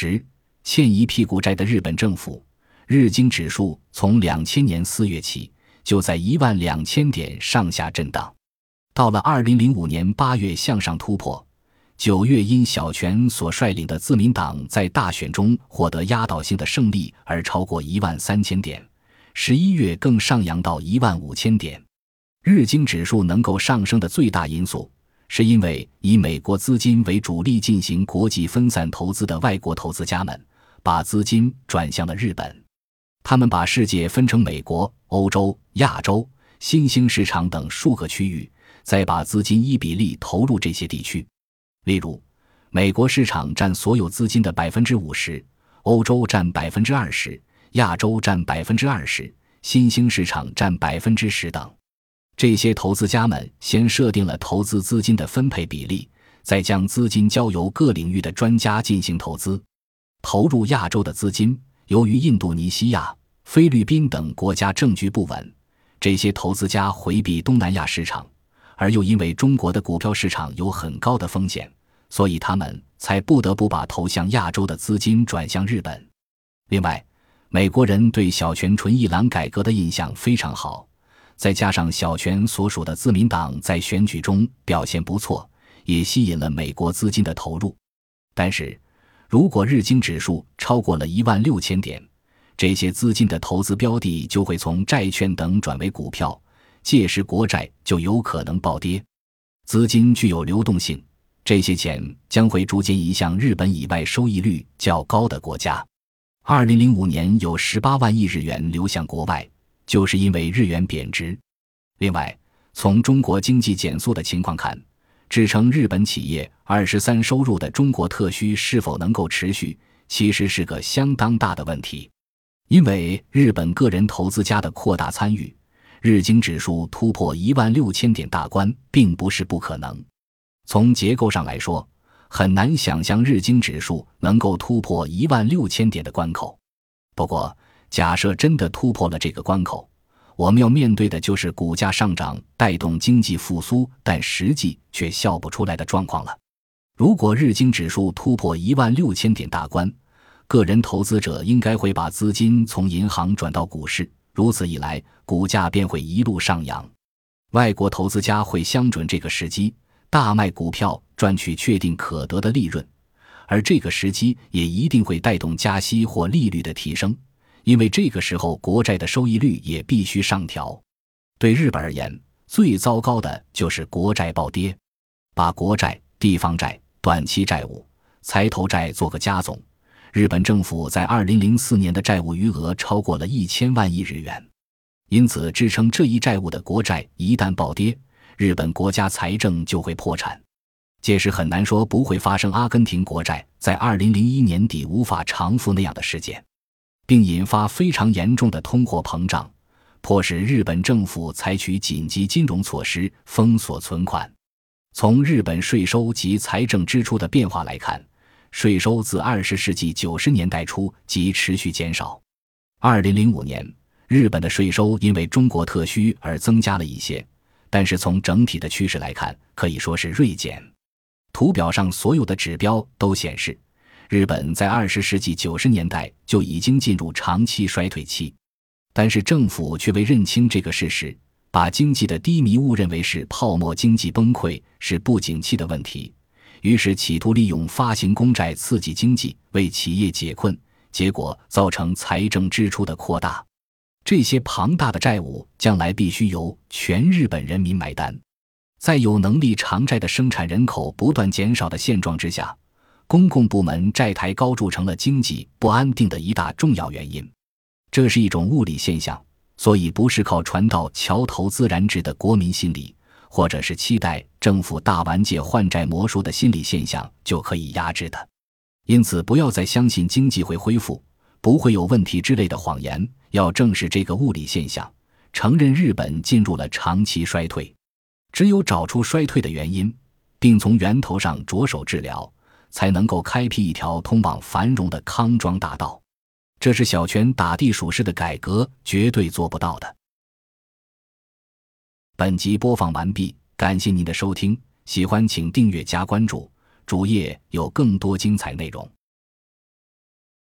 十欠一屁股债的日本政府，日经指数从两千年四月起就在一万两千点上下震荡，到了二零零五年八月向上突破，九月因小泉所率领的自民党在大选中获得压倒性的胜利而超过一万三千点，十一月更上扬到一万五千点。日经指数能够上升的最大因素。是因为以美国资金为主力进行国际分散投资的外国投资家们，把资金转向了日本。他们把世界分成美国、欧洲、亚洲、新兴市场等数个区域，再把资金依比例投入这些地区。例如，美国市场占所有资金的百分之五十，欧洲占百分之二十，亚洲占百分之二十，新兴市场占百分之十等。这些投资家们先设定了投资资金的分配比例，再将资金交由各领域的专家进行投资。投入亚洲的资金，由于印度尼西亚、菲律宾等国家政局不稳，这些投资家回避东南亚市场，而又因为中国的股票市场有很高的风险，所以他们才不得不把投向亚洲的资金转向日本。另外，美国人对小泉纯一郎改革的印象非常好。再加上小泉所属的自民党在选举中表现不错，也吸引了美国资金的投入。但是，如果日经指数超过了一万六千点，这些资金的投资标的就会从债券等转为股票，届时国债就有可能暴跌。资金具有流动性，这些钱将会逐渐移向日本以外收益率较高的国家。二零零五年有十八万亿日元流向国外。就是因为日元贬值。另外，从中国经济减速的情况看，支撑日本企业二十三收入的中国特需是否能够持续，其实是个相当大的问题。因为日本个人投资家的扩大参与，日经指数突破一万六千点大关并不是不可能。从结构上来说，很难想象日经指数能够突破一万六千点的关口。不过，假设真的突破了这个关口，我们要面对的就是股价上涨带动经济复苏，但实际却笑不出来的状况了。如果日经指数突破一万六千点大关，个人投资者应该会把资金从银行转到股市，如此一来，股价便会一路上扬。外国投资家会相准这个时机，大卖股票赚取确定可得的利润，而这个时机也一定会带动加息或利率的提升。因为这个时候国债的收益率也必须上调，对日本而言，最糟糕的就是国债暴跌。把国债、地方债、短期债务、财投债做个加总，日本政府在二零零四年的债务余额超过了一千万亿日元。因此，支撑这一债务的国债一旦暴跌，日本国家财政就会破产。届时很难说不会发生阿根廷国债在二零零一年底无法偿付那样的事件。并引发非常严重的通货膨胀，迫使日本政府采取紧急金融措施封锁存款。从日本税收及财政支出的变化来看，税收自二十世纪九十年代初即持续减少。二零零五年，日本的税收因为中国特需而增加了一些，但是从整体的趋势来看，可以说是锐减。图表上所有的指标都显示。日本在二十世纪九十年代就已经进入长期衰退期，但是政府却未认清这个事实，把经济的低迷误认为是泡沫经济崩溃，是不景气的问题，于是企图利用发行公债刺激经济，为企业解困，结果造成财政支出的扩大。这些庞大的债务将来必须由全日本人民买单。在有能力偿债的生产人口不断减少的现状之下。公共部门债台高筑成了经济不安定的一大重要原因，这是一种物理现象，所以不是靠传道桥头自然直的国民心理，或者是期待政府大完结换债魔术的心理现象就可以压制的。因此，不要再相信经济会恢复、不会有问题之类的谎言，要正视这个物理现象，承认日本进入了长期衰退。只有找出衰退的原因，并从源头上着手治疗。才能够开辟一条通往繁荣的康庄大道，这是小泉打地鼠式的改革绝对做不到的。本集播放完毕，感谢您的收听，喜欢请订阅加关注，主页有更多精彩内容。